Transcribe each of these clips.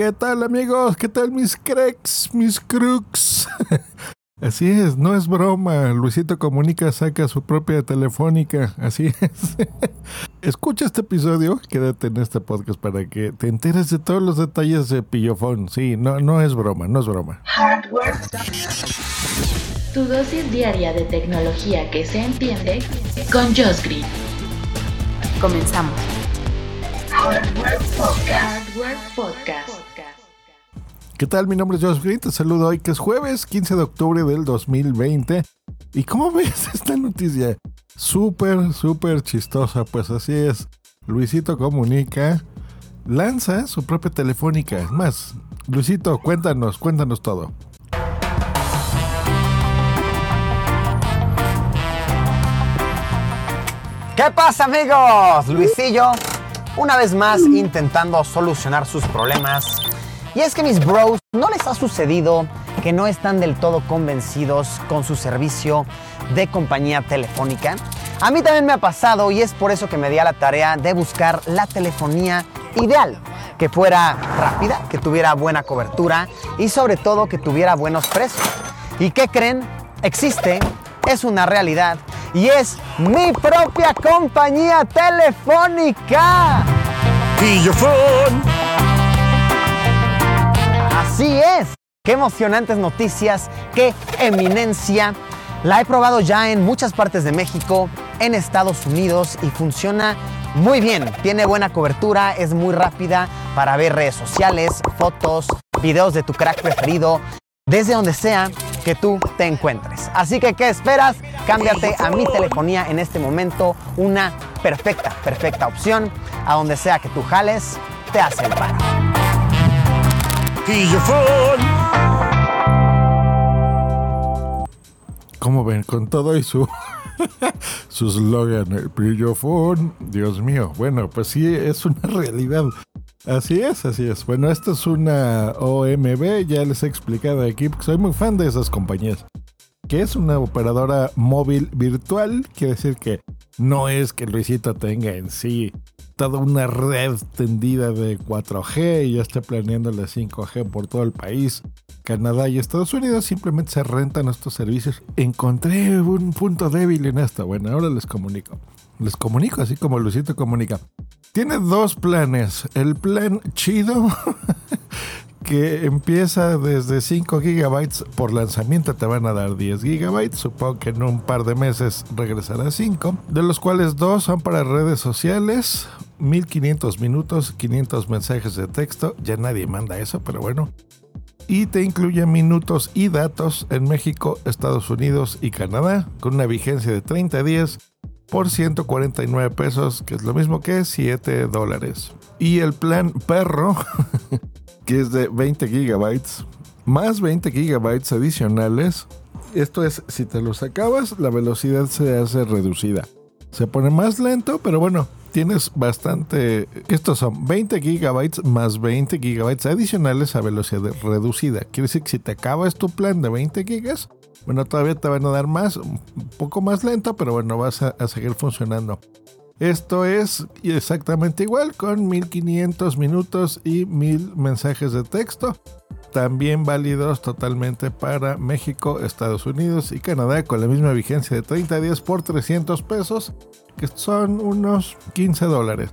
¿Qué tal amigos? ¿Qué tal mis cracks, mis crooks? Así es, no es broma. Luisito Comunica saca su propia telefónica. Así es. Escucha este episodio, quédate en este podcast para que te enteres de todos los detalles de Pillofón. Sí, no, no es broma, no es broma. Hardware. Tu dosis diaria de tecnología que se entiende con Josh Green. Comenzamos. Hardware Podcast. ¿Qué tal? Mi nombre es Josh Green. Te saludo hoy que es jueves 15 de octubre del 2020. ¿Y cómo ves esta noticia? Súper, súper chistosa. Pues así es. Luisito Comunica lanza su propia telefónica. Es más, Luisito, cuéntanos, cuéntanos todo. ¿Qué pasa amigos? Luisillo, una vez más intentando solucionar sus problemas y es que mis bros, ¿no les ha sucedido que no están del todo convencidos con su servicio de compañía telefónica? A mí también me ha pasado y es por eso que me di a la tarea de buscar la telefonía ideal, que fuera rápida, que tuviera buena cobertura y sobre todo que tuviera buenos precios. ¿Y qué creen? Existe, es una realidad y es mi propia compañía telefónica. Así es. Qué emocionantes noticias, qué eminencia. La he probado ya en muchas partes de México, en Estados Unidos y funciona muy bien. Tiene buena cobertura, es muy rápida para ver redes sociales, fotos, videos de tu crack preferido, desde donde sea que tú te encuentres. Así que, ¿qué esperas? Cámbiate a mi telefonía en este momento. Una perfecta, perfecta opción. A donde sea que tú jales, te hace el paro. ¿Cómo ven? Con todo y su su slogan, el Pillofón. Dios mío. Bueno, pues sí, es una realidad. Así es, así es. Bueno, esto es una OMB, ya les he explicado aquí, porque soy muy fan de esas compañías. Que es una operadora móvil virtual, quiere decir que no es que Luisito tenga en sí toda una red tendida de 4G y ya está planeando la 5G por todo el país. Canadá y Estados Unidos simplemente se rentan estos servicios. Encontré un punto débil en esto. Bueno, ahora les comunico. Les comunico así como Luisito comunica. Tiene dos planes. El plan chido que empieza desde 5 gigabytes por lanzamiento te van a dar 10 gigabytes supongo que en un par de meses regresará a 5 de los cuales dos son para redes sociales 1500 minutos 500 mensajes de texto ya nadie manda eso pero bueno y te incluye minutos y datos en México, Estados Unidos y Canadá con una vigencia de 30 días por 149 pesos, que es lo mismo que 7 dólares. Y el plan perro que es de 20 gigabytes, más 20 gigabytes adicionales. Esto es, si te los acabas, la velocidad se hace reducida. Se pone más lento, pero bueno, tienes bastante... Estos son 20 gigabytes más 20 gigabytes adicionales a velocidad reducida. Quiere decir que si te acabas tu plan de 20 gigas, bueno, todavía te van a dar más, un poco más lento, pero bueno, vas a, a seguir funcionando. Esto es exactamente igual con 1500 minutos y 1000 mensajes de texto. También válidos totalmente para México, Estados Unidos y Canadá con la misma vigencia de 30 días por 300 pesos, que son unos 15 dólares.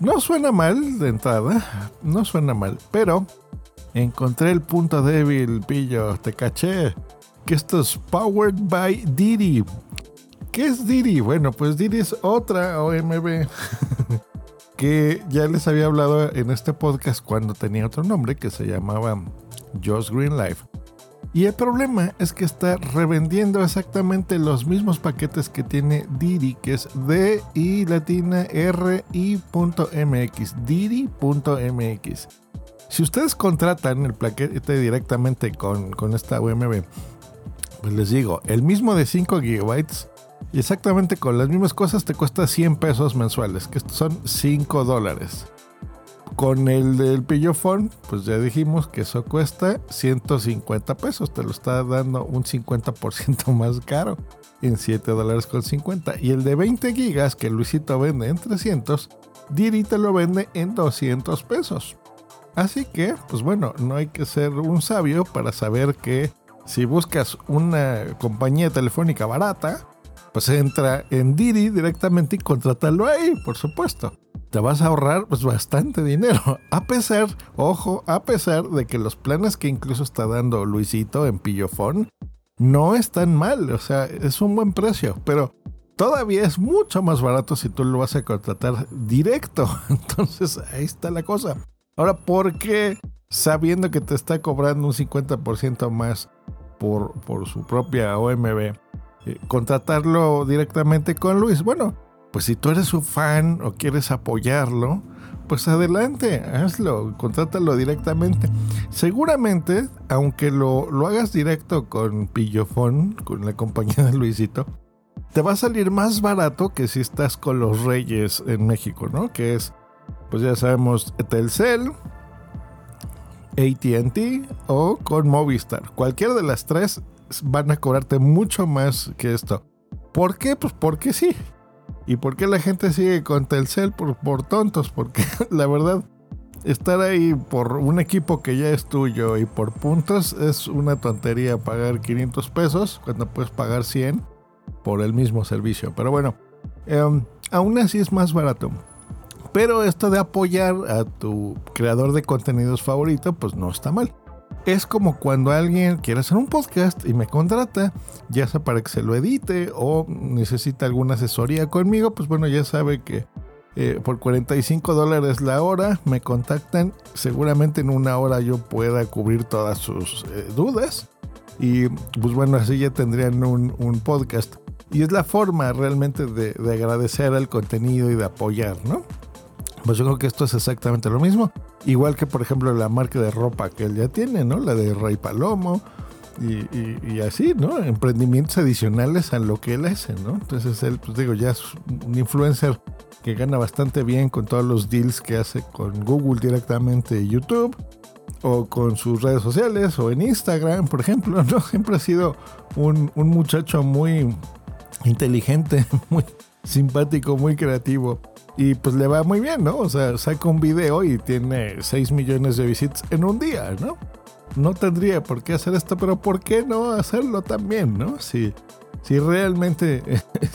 No suena mal de entrada, no suena mal, pero encontré el punto débil, pillo, te caché, que esto es Powered by Didi. ¿Qué es Didi? Bueno, pues Didi es otra OMB que ya les había hablado en este podcast cuando tenía otro nombre que se llamaba Just Green Life. Y el problema es que está revendiendo exactamente los mismos paquetes que tiene Didi, que es D y latina R MX, Didi.mx. Si ustedes contratan el paquete directamente con, con esta OMB, pues les digo, el mismo de 5 gigabytes exactamente con las mismas cosas te cuesta 100 pesos mensuales, que son 5 dólares. Con el del pillofón, pues ya dijimos que eso cuesta 150 pesos, te lo está dando un 50% más caro en 7 dólares con 50. Y el de 20 gigas que Luisito vende en 300, Diri te lo vende en 200 pesos. Así que, pues bueno, no hay que ser un sabio para saber que si buscas una compañía telefónica barata, pues entra en Didi directamente y contrátalo ahí, por supuesto. Te vas a ahorrar pues bastante dinero. A pesar, ojo, a pesar de que los planes que incluso está dando Luisito en Pillofón no están mal. O sea, es un buen precio. Pero todavía es mucho más barato si tú lo vas a contratar directo. Entonces ahí está la cosa. Ahora, ¿por qué sabiendo que te está cobrando un 50% más por, por su propia OMB, eh, contratarlo directamente con Luis? Bueno, pues si tú eres su fan o quieres apoyarlo, pues adelante, hazlo, contrátalo directamente. Seguramente, aunque lo, lo hagas directo con Pillofón, con la compañía de Luisito, te va a salir más barato que si estás con los Reyes en México, ¿no? Que es, pues ya sabemos, Telcel, ATT o con Movistar. Cualquiera de las tres van a cobrarte mucho más que esto. ¿Por qué? Pues porque sí. ¿Y por qué la gente sigue con Telcel? Por, por tontos, porque la verdad, estar ahí por un equipo que ya es tuyo y por puntos es una tontería pagar 500 pesos cuando puedes pagar 100 por el mismo servicio. Pero bueno, em, aún así es más barato. Pero esto de apoyar a tu creador de contenidos favorito, pues no está mal. Es como cuando alguien quiere hacer un podcast y me contrata, ya sea para que se lo edite o necesita alguna asesoría conmigo, pues bueno, ya sabe que eh, por 45 dólares la hora me contactan. Seguramente en una hora yo pueda cubrir todas sus eh, dudas. Y pues bueno, así ya tendrían un, podcast. Y es la forma realmente de, agradecer el contenido y de apoyar, ¿no? Pues yo creo que esto es exactamente lo mismo. Igual que por ejemplo la marca de ropa que él ya tiene, ¿no? La de Rey Palomo. Y, así, ¿no? Emprendimientos adicionales a lo que él hace, ¿no? Entonces él, pues digo, ya es un influencer que gana bastante bien con todos los deals que hace con Google directamente YouTube o con sus redes sociales o en Instagram, por ejemplo, ¿no? Siempre ha sido un, muchacho muy inteligente, muy simpático, muy creativo. Y pues le va muy bien, ¿no? O sea, saca un video y tiene 6 millones de visitas en un día, ¿no? No tendría por qué hacer esto, pero ¿por qué no hacerlo también, ¿no? Si, si realmente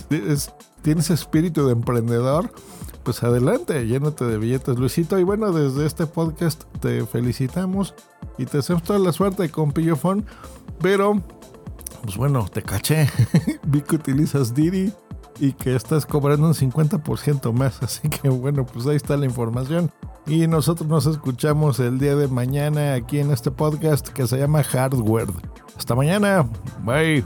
tienes espíritu de emprendedor, pues adelante, llénate de billetes, Luisito. Y bueno, desde este podcast te felicitamos y te hacemos toda la suerte con Pillofón. Pero, pues bueno, te caché. Vi que utilizas Didi y que estás cobrando un 50% más. Así que bueno, pues ahí está la información. Y nosotros nos escuchamos el día de mañana aquí en este podcast que se llama Hardware. Hasta mañana. Bye.